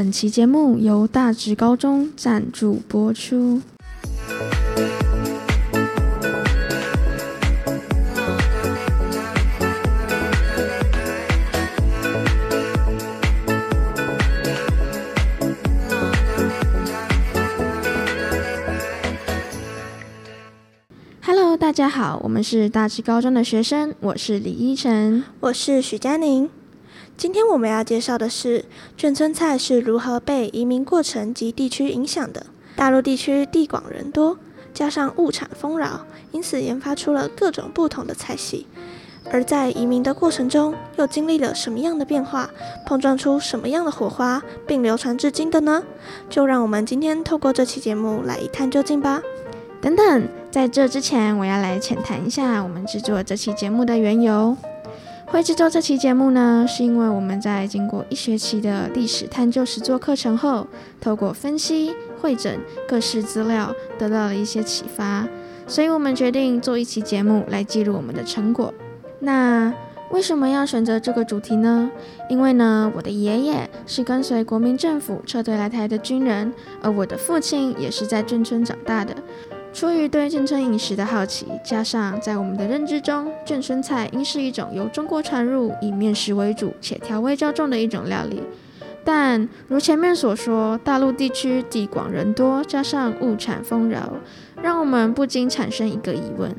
本期节目由大直高中赞助播出。大家好，我们是大直高中的学生，我是李依晨，我是许佳宁。今天我们要介绍的是眷村菜是如何被移民过程及地区影响的。大陆地区地广人多，加上物产丰饶，因此研发出了各种不同的菜系。而在移民的过程中，又经历了什么样的变化，碰撞出什么样的火花，并流传至今的呢？就让我们今天透过这期节目来一探究竟吧。等等，在这之前，我要来浅谈一下我们制作这期节目的缘由。会制作这期节目呢，是因为我们在经过一学期的历史探究实作课程后，透过分析、会诊各式资料，得到了一些启发，所以我们决定做一期节目来记录我们的成果。那为什么要选择这个主题呢？因为呢，我的爷爷是跟随国民政府撤退来台的军人，而我的父亲也是在眷村长大的。出于对眷村饮食的好奇，加上在我们的认知中，眷村菜应是一种由中国传入、以面食为主且调味较重的一种料理。但如前面所说，大陆地区地广人多，加上物产丰饶，让我们不禁产生一个疑问：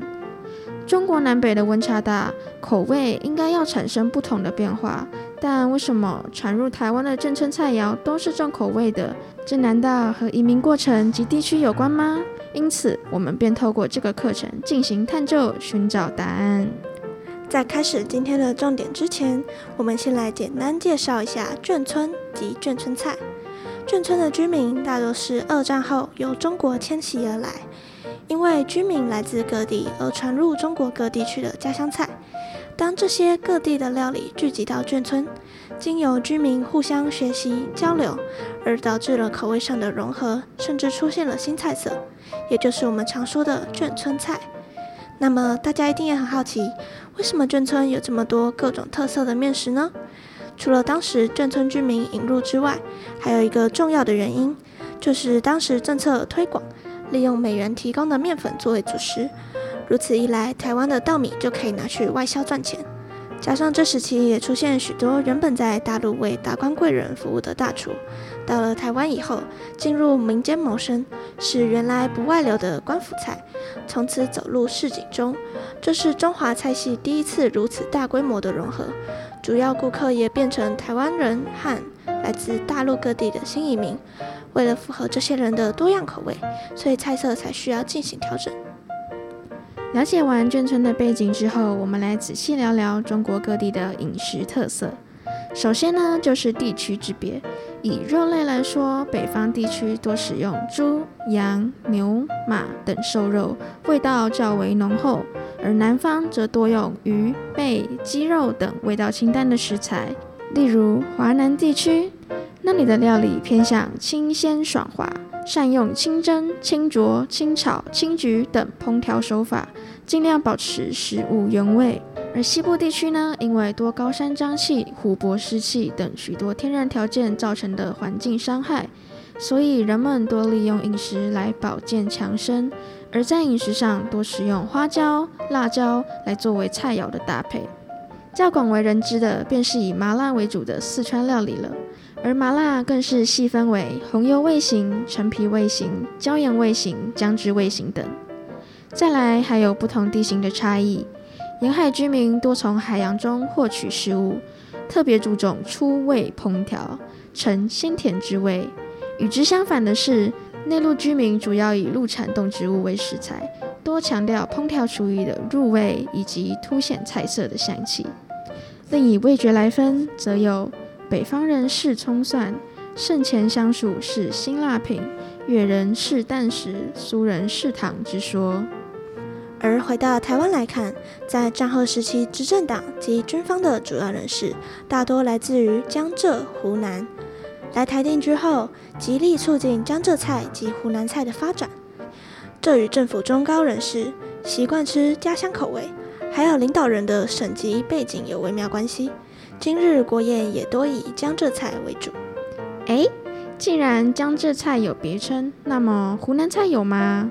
中国南北的温差大，口味应该要产生不同的变化，但为什么传入台湾的眷村菜肴都是重口味的？这难道和移民过程及地区有关吗？因此，我们便透过这个课程进行探究，寻找答案。在开始今天的重点之前，我们先来简单介绍一下眷村及眷村菜。眷村的居民大多是二战后由中国迁徙而来，因为居民来自各地而传入中国各地区的家乡菜。当这些各地的料理聚集到眷村，经由居民互相学习交流，而导致了口味上的融合，甚至出现了新菜色。也就是我们常说的眷村菜。那么大家一定也很好奇，为什么眷村有这么多各种特色的面食呢？除了当时眷村居民引入之外，还有一个重要的原因，就是当时政策推广，利用美元提供的面粉作为主食。如此一来，台湾的稻米就可以拿去外销赚钱。加上这时期也出现许多原本在大陆为达官贵人服务的大厨，到了台湾以后，进入民间谋生，使原来不外流的官府菜，从此走入市井中。这是中华菜系第一次如此大规模的融合，主要顾客也变成台湾人和来自大陆各地的新移民。为了符合这些人的多样口味，所以菜色才需要进行调整。了解完眷村的背景之后，我们来仔细聊聊中国各地的饮食特色。首先呢，就是地区之别。以肉类来说，北方地区多使用猪、羊、牛、马等瘦肉，味道较为浓厚；而南方则多用鱼、贝、鸡肉等味道清淡的食材。例如华南地区，那里的料理偏向清鲜爽滑。善用清蒸、清浊、清炒、清焗等烹调手法，尽量保持食物原味。而西部地区呢，因为多高山瘴气、湖泊湿气等许多天然条件造成的环境伤害，所以人们多利用饮食来保健强身。而在饮食上，多使用花椒、辣椒来作为菜肴的搭配。较广为人知的，便是以麻辣为主的四川料理了。而麻辣更是细分为红油味型、陈皮味型、椒盐味型、姜汁味型等。再来还有不同地形的差异，沿海居民多从海洋中获取食物，特别注重出味烹调，呈鲜甜之味。与之相反的是，内陆居民主要以陆产动植物为食材，多强调烹调厨艺的入味以及凸显菜色的香气。另以味觉来分，则有。北方人视葱蒜，盛前香属是辛辣品；粤人视淡食，苏人视糖之说。而回到台湾来看，在战后时期，执政党及军方的主要人士大多来自于江浙、湖南。来台定居后，极力促进江浙菜及湖南菜的发展。这与政府中高人士习惯吃家乡口味，还有领导人的省级背景有微妙关系。今日国宴也多以江浙菜为主。哎，既然江浙菜有别称，那么湖南菜有吗？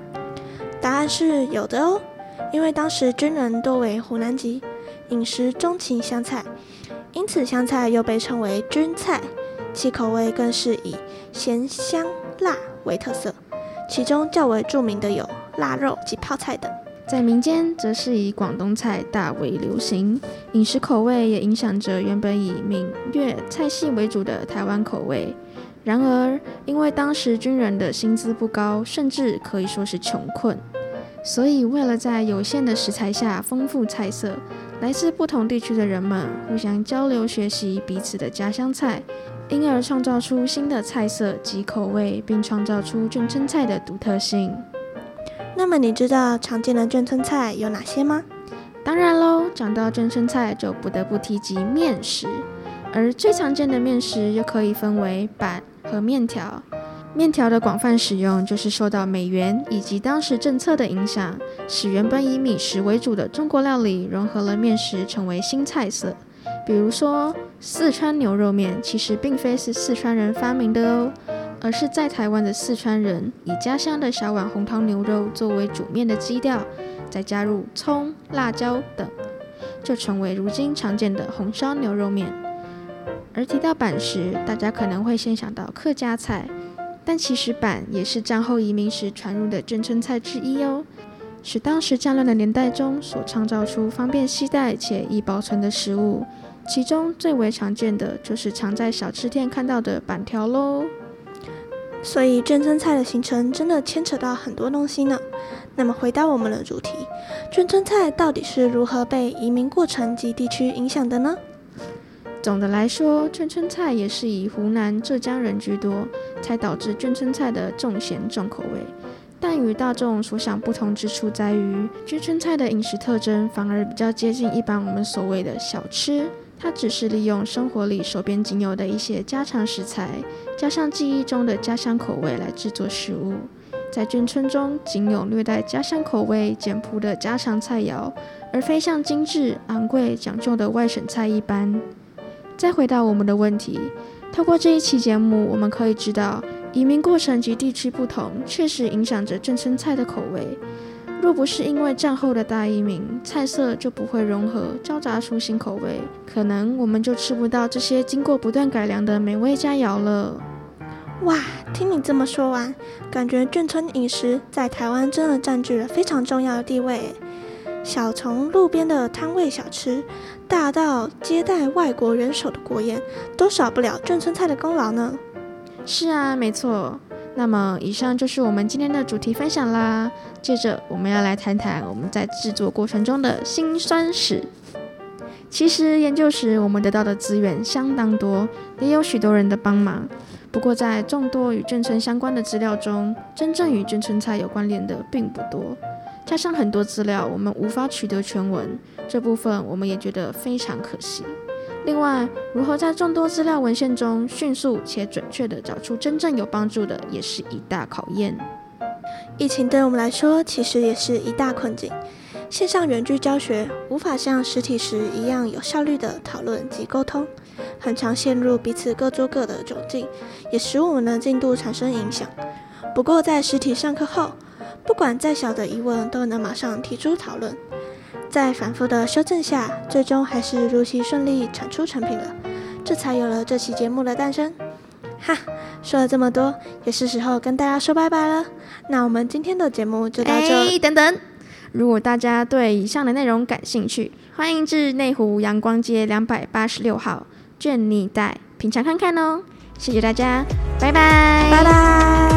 答案是有的哦，因为当时军人多为湖南籍，饮食钟情湘菜，因此湘菜又被称为军菜，其口味更是以咸香辣为特色，其中较为著名的有腊肉及泡菜等。在民间，则是以广东菜大为流行，饮食口味也影响着原本以闽粤菜系为主的台湾口味。然而，因为当时军人的薪资不高，甚至可以说是穷困，所以为了在有限的食材下丰富菜色，来自不同地区的人们互相交流学习彼此的家乡菜，因而创造出新的菜色及口味，并创造出眷村菜的独特性。那么，你知道常见的眷村菜有哪些吗？当然喽，讲到眷村菜，就不得不提及面食，而最常见的面食又可以分为板。和面条，面条的广泛使用，就是受到美元以及当时政策的影响，使原本以米食为主的中国料理融合了面食，成为新菜色。比如说，四川牛肉面其实并非是四川人发明的哦，而是在台湾的四川人以家乡的小碗红汤牛肉作为煮面的基调，再加入葱、辣椒等，就成为如今常见的红烧牛肉面。而提到板食，大家可能会先想到客家菜，但其实板也是战后移民时传入的眷村菜之一哦，是当时战乱的年代中所创造出方便携带且易保存的食物。其中最为常见的就是常在小吃店看到的板条喽。所以眷村菜的形成真的牵扯到很多东西呢。那么回到我们的主题，眷村菜到底是如何被移民过程及地区影响的呢？总的来说，眷村菜也是以湖南、浙江人居多，才导致眷村菜的重咸重口味。但与大众所想不同之处在于，眷村菜的饮食特征反而比较接近一般我们所谓的小吃，它只是利用生活里手边仅有的一些家常食材，加上记忆中的家乡口味来制作食物。在眷村中，仅有略带家乡口味、简朴的家常菜肴，而非像精致、昂贵、讲究的外省菜一般。再回到我们的问题，透过这一期节目，我们可以知道，移民过程及地区不同，确实影响着眷村菜的口味。若不是因为战后的大移民，菜色就不会融合，交杂出新口味，可能我们就吃不到这些经过不断改良的美味佳肴了。哇，听你这么说完，感觉眷村饮食在台湾真的占据了非常重要的地位。小从路边的摊位小吃，大到接待外国人手的国宴，都少不了眷村菜的功劳呢。是啊，没错。那么，以上就是我们今天的主题分享啦。接着，我们要来谈谈我们在制作过程中的辛酸史。其实，研究时我们得到的资源相当多，也有许多人的帮忙。不过，在众多与眷村相关的资料中，真正与眷村菜有关联的并不多。加上很多资料，我们无法取得全文，这部分我们也觉得非常可惜。另外，如何在众多资料文献中迅速且准确地找出真正有帮助的，也是一大考验。疫情对我们来说，其实也是一大困境。线上远距教学无法像实体时一样有效率地讨论及沟通，很常陷入彼此各做各的窘境，也使我们的进度产生影响。不过，在实体上课后，不管再小的疑问都能马上提出讨论，在反复的修正下，最终还是如期顺利产出成品了，这才有了这期节目的诞生。哈，说了这么多，也是时候跟大家说拜拜了。那我们今天的节目就到这。哎，等等，如果大家对以上的内容感兴趣，欢迎至内湖阳光街两百八十六号绢泥袋品尝看看哦。谢谢大家，拜拜，拜拜。